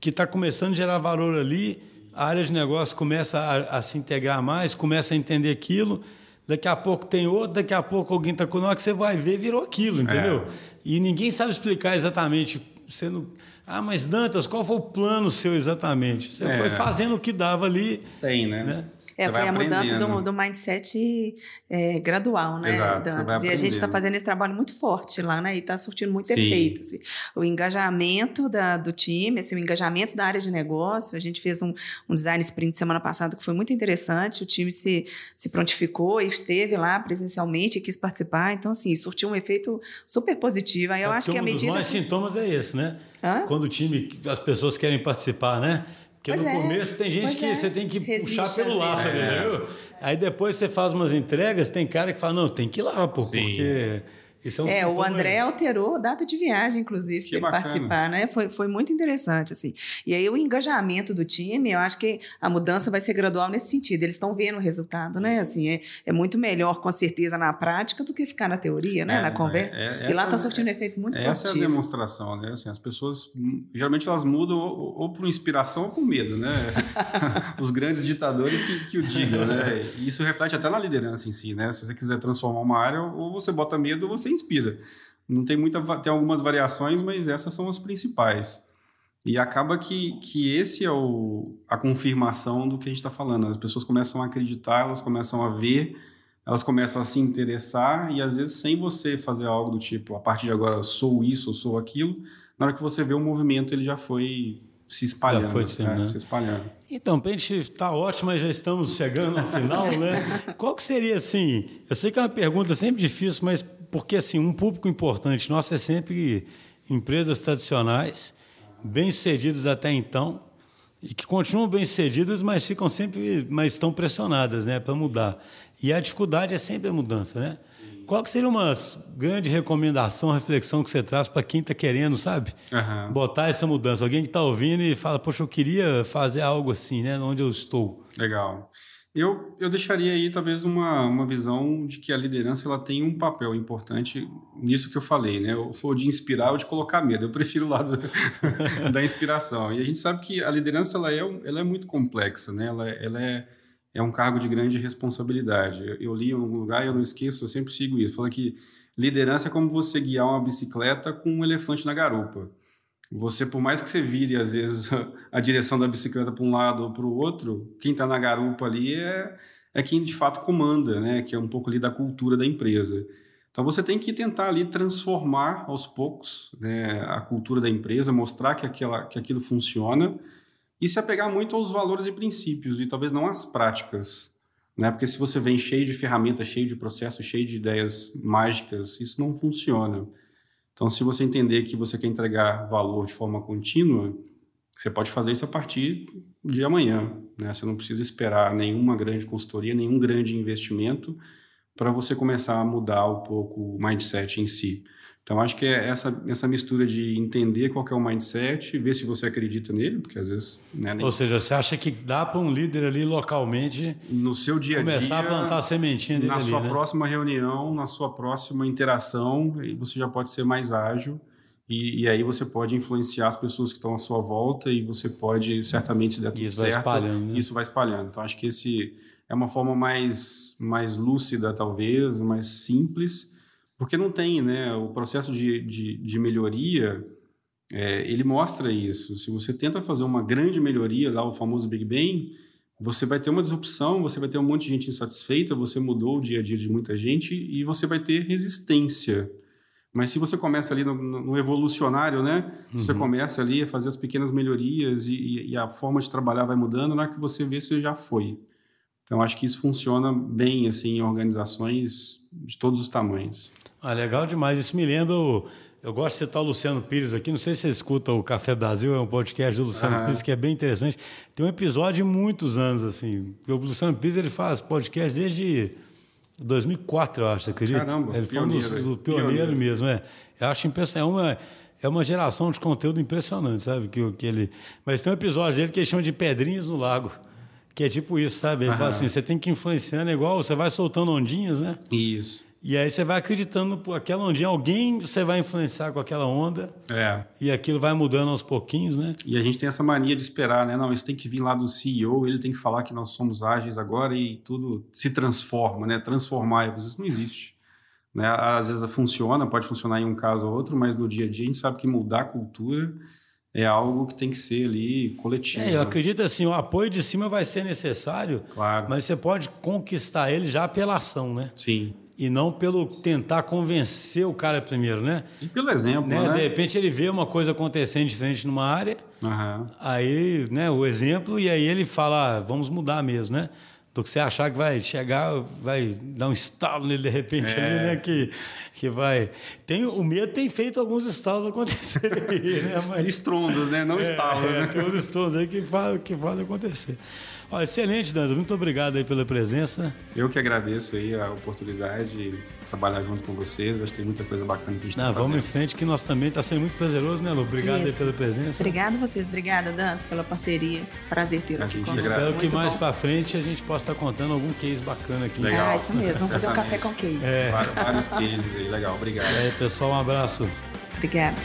Speaker 1: que está começando a gerar valor ali, a área de negócio começa a, a se integrar mais, começa a entender aquilo. Daqui a pouco tem outro, daqui a pouco alguém está com. Hora que você vai ver, virou aquilo, entendeu? E ninguém sabe explicar exatamente. Você não... Ah, mas Dantas, qual foi o plano seu exatamente? Você
Speaker 2: É.
Speaker 1: foi fazendo o que dava ali.
Speaker 2: Tem, né?
Speaker 1: Né?
Speaker 3: É,
Speaker 2: Você
Speaker 3: foi a mudança do, do mindset é, gradual, né,
Speaker 2: Exato, você
Speaker 3: Dantas?
Speaker 2: vai
Speaker 3: E a gente está fazendo esse trabalho muito forte lá, né? E está surtindo muito
Speaker 2: Sim.
Speaker 3: efeito. assim. O engajamento da, do time, assim, o engajamento da área de negócio. A gente fez um, um design sprint semana passada que foi muito interessante. O time se, se prontificou e esteve lá presencialmente e quis participar. Então, assim, surtiu um efeito super positivo. Aí eu
Speaker 1: É
Speaker 3: acho que a
Speaker 1: um dos
Speaker 3: medida.
Speaker 1: maiores sintomas é esse, né?
Speaker 3: Hã?
Speaker 1: Quando o time, as pessoas querem participar, né? Porque
Speaker 3: Pois
Speaker 1: no
Speaker 3: é,
Speaker 1: começo tem gente
Speaker 3: pois
Speaker 1: que
Speaker 3: é.
Speaker 1: você tem que
Speaker 3: Resiste
Speaker 1: puxar pelo laço, já viu? Aí depois você faz umas entregas, tem cara que fala, não, tem que ir lá, pô,
Speaker 2: Sim.
Speaker 1: porque isso é um
Speaker 3: É, o André
Speaker 1: aí.
Speaker 3: alterou a data de viagem, inclusive, para participar, né? Foi, foi muito interessante, assim. E aí o engajamento do time, eu acho que a mudança vai ser gradual nesse sentido. Eles estão vendo o resultado, né? Assim, é, é muito melhor, com certeza, na prática do que ficar na teoria, né?
Speaker 2: É,
Speaker 3: na conversa.
Speaker 2: é, é,
Speaker 3: e lá está surtindo um efeito muito
Speaker 2: Essa é a
Speaker 3: positivo.
Speaker 2: demonstração, né? Assim, as pessoas, hum, geralmente elas mudam ou, ou por inspiração ou por medo, né? Os grandes ditadores que, que o digam, né? E isso reflete até na liderança em si, né? Se você quiser transformar uma área, ou você bota medo ou você inspira. Não tem muita, tem algumas variações, mas essas são as principais. E acaba que, que esse é o, a confirmação do que a gente está falando. As pessoas começam a acreditar, elas começam a ver, elas começam a se interessar, e às vezes sem você fazer algo do tipo, a partir de agora sou isso, sou aquilo, na hora que você vê o movimento, ele já foi se espalhando.
Speaker 1: Já foi
Speaker 2: né?
Speaker 1: disseminando.
Speaker 2: se espalhando.
Speaker 1: Então, pra gente tá ótimo, mas já estamos chegando ao final, né? Qual que seria, assim, eu sei que é uma pergunta sempre difícil, mas porque, assim, um público importante nosso é sempre empresas tradicionais, bem-sucedidas até então, e que continuam bem-sucedidas, mas ficam sempre, mas estão pressionadas, né, para mudar. E a dificuldade é sempre a mudança, né? Qual que seria uma grande recomendação, reflexão que você traz para quem está querendo, sabe?
Speaker 2: Aham.
Speaker 1: botar essa mudança. Alguém que está ouvindo e fala, poxa, eu queria fazer algo assim, né? Onde eu estou.
Speaker 2: Legal. Eu, eu deixaria aí talvez uma, uma visão de que a liderança ela tem um papel importante nisso que eu falei, né? Ou de inspirar ou de colocar medo. Eu prefiro o lado da inspiração. E a gente sabe que a liderança ela é, ela é muito complexa, né? Ela, ela é, é um cargo de grande responsabilidade. Eu, eu li em algum lugar e eu não esqueço, eu sempre sigo isso. Fala que liderança é como você guiar uma bicicleta com um elefante na garupa. Você, por mais que você vire, às vezes, a direção da bicicleta para um lado ou para o outro, quem está na garupa ali é, é quem de fato comanda, né? que é um pouco ali da cultura da empresa. Então você tem que tentar ali transformar aos poucos né, a cultura da empresa, mostrar que, aquela, que aquilo funciona e se apegar muito aos valores e princípios e talvez não às práticas. Né? Porque se você vem cheio de ferramentas, cheio de processos, cheio de ideias mágicas, isso não funciona. Então, se você entender que você quer entregar valor de forma contínua, você pode fazer isso a partir de amanhã. Né? Você não precisa esperar nenhuma grande consultoria, nenhum grande investimento para você começar a mudar um pouco o mindset em si. Então, acho que é essa, essa mistura de entender qual é o mindset, ver se você acredita nele, porque às vezes... Né,
Speaker 1: nem... Ou seja, você acha que dá para um líder ali localmente...
Speaker 2: No seu dia a
Speaker 1: dia... Começar a plantar a sementinha dele
Speaker 2: Na
Speaker 1: ali,
Speaker 2: sua
Speaker 1: né?
Speaker 2: próxima reunião, na sua próxima interação, você já pode ser mais ágil e, e, aí você pode influenciar as pessoas que estão à sua volta e você pode, certamente, se der tudo
Speaker 1: isso
Speaker 2: certo...
Speaker 1: vai espalhando, né?
Speaker 2: Isso vai espalhando. Então, acho que esse é uma forma mais, mais lúcida, talvez, mais simples porque não tem, né? O processo de, de, de melhoria, é, ele mostra isso. Se você tenta fazer uma grande melhoria, lá o famoso Big Bang, você vai ter uma disrupção, você vai ter um monte de gente insatisfeita, você mudou o dia a dia de muita gente e você vai ter resistência. Mas se você começa ali no, no evolucionário, né? Uhum. Você começa ali a fazer as pequenas melhorias e, e, a forma de trabalhar vai mudando, na hora que você vê, você já foi. Então, acho que isso funciona bem assim em organizações de todos os tamanhos.
Speaker 1: Ah, legal demais. Isso me lembra. O, eu gosto de citar o Luciano Pires aqui. Não sei se você escuta o Café Brasil, é um podcast do Luciano. Pires que é bem interessante. Tem um episódio de muitos anos, assim. O Luciano Pires ele faz podcast desde 2004, eu acho, você acredita?
Speaker 2: Caramba,
Speaker 1: ele foi um dos, do pioneiro, pioneiro mesmo, é. Eu acho impressionante. É uma, é uma geração de conteúdo impressionante, sabe? Que, que ele... Mas tem um episódio dele que ele chama de Pedrinhas no Lago. Que é tipo isso, sabe? Ele fala assim: você tem que ir influenciando, é igual você vai soltando ondinhas, né?
Speaker 2: Isso.
Speaker 1: E aí você vai acreditando por aquela ondinha, alguém você vai influenciar com aquela onda.
Speaker 2: É.
Speaker 1: E aquilo vai mudando aos pouquinhos, né?
Speaker 2: E a gente tem essa mania de esperar, né? Não, isso tem que vir lá do CEO, ele tem que falar que nós somos ágeis agora e tudo se transforma, né? Transformar, isso não existe. Né? Às vezes funciona, pode funcionar em um caso ou outro, mas no dia a dia a gente sabe que mudar a cultura é algo que tem que ser ali coletivo.
Speaker 1: É, eu acredito assim, o apoio de cima vai ser necessário,
Speaker 2: claro.
Speaker 1: mas você pode conquistar ele já pela ação, né?
Speaker 2: Sim
Speaker 1: e não pelo tentar convencer o cara primeiro, né?
Speaker 2: E pelo exemplo, né?
Speaker 1: né? De repente ele vê uma coisa acontecendo diferente numa área,
Speaker 2: uhum.
Speaker 1: aí, né, o exemplo, e aí ele fala, ah, vamos mudar mesmo, né? Do que você achar que vai chegar, vai dar um estalo nele de repente é. ali, né? Que, que vai. Tem, o medo tem feito alguns estalos acontecerem né?
Speaker 2: Mas, Estrondos, né? Não é, estalos, é, né?
Speaker 1: Tem uns estrondos aí que fazem que faz acontecer. Ó, excelente, Dando. Muito obrigado aí pela presença.
Speaker 2: Eu que agradeço aí a oportunidade de trabalhar junto com vocês. Acho que tem muita coisa bacana que a gente está
Speaker 1: Vamos em frente, que nós também está sendo muito prazeroso, né, Lu? Obrigado aí pela presença.
Speaker 3: Obrigado vocês. Obrigada, Dantas, pela parceria. Prazer ter aqui com
Speaker 1: Espero que mais para frente a gente possa estar contando algum case bacana aqui.
Speaker 2: Legal.
Speaker 3: Ah, isso mesmo. Vamos fazer um café com case.
Speaker 2: É. Vários cases aí. Legal. Obrigado. E
Speaker 1: aí, pessoal, um abraço.
Speaker 3: Obrigada.